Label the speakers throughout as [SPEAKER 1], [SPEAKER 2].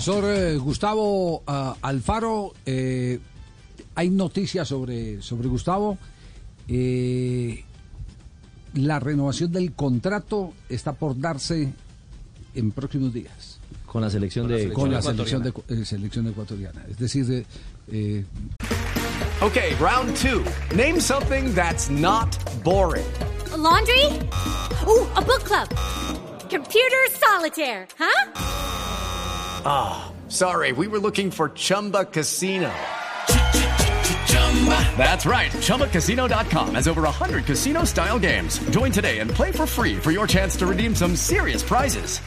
[SPEAKER 1] Profesor eh, Gustavo ah, Alfaro, eh, hay noticias sobre, sobre Gustavo. Eh, la renovación del contrato está por darse en próximos días
[SPEAKER 2] Con la selección de
[SPEAKER 1] con la selección, de, eh, selección ecuatoriana. Es decir, de, eh,
[SPEAKER 3] Okay, round two. Name something that's not boring.
[SPEAKER 4] A laundry? Ooh, a book club. Computer solitaire, huh?
[SPEAKER 3] Ah, sorry, we were looking for Chumba Casino. That's right. ChumbaCasino.com has over 100 casino style games. Join today and play for free for your chance to redeem some serious prizes.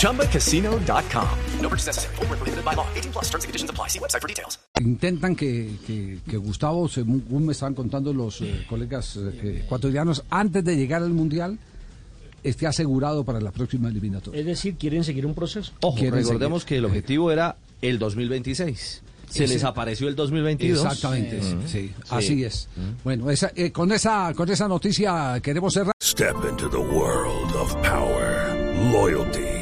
[SPEAKER 3] ChumbaCasino.com. No purchase necessary. Where prohibited by law. 18 plus terms and conditions apply. See website for details.
[SPEAKER 1] intentan que, que- que Gustavo, según me estaban contando los eh, colegas eh, ecuatorianos, antes de llegar al Mundial, esté asegurado para la próxima eliminatoria.
[SPEAKER 5] Es decir, quieren seguir un proceso.
[SPEAKER 2] Ojo, recordemos
[SPEAKER 1] seguir.
[SPEAKER 2] que el objetivo era el 2026. Se les apareció el 2022.
[SPEAKER 1] Exactamente,
[SPEAKER 2] Mm.
[SPEAKER 1] sí, así es. Bueno, esa, eh, con, esa, con esa noticia queremos cerrar.
[SPEAKER 6] Step into the world of power, loyalty,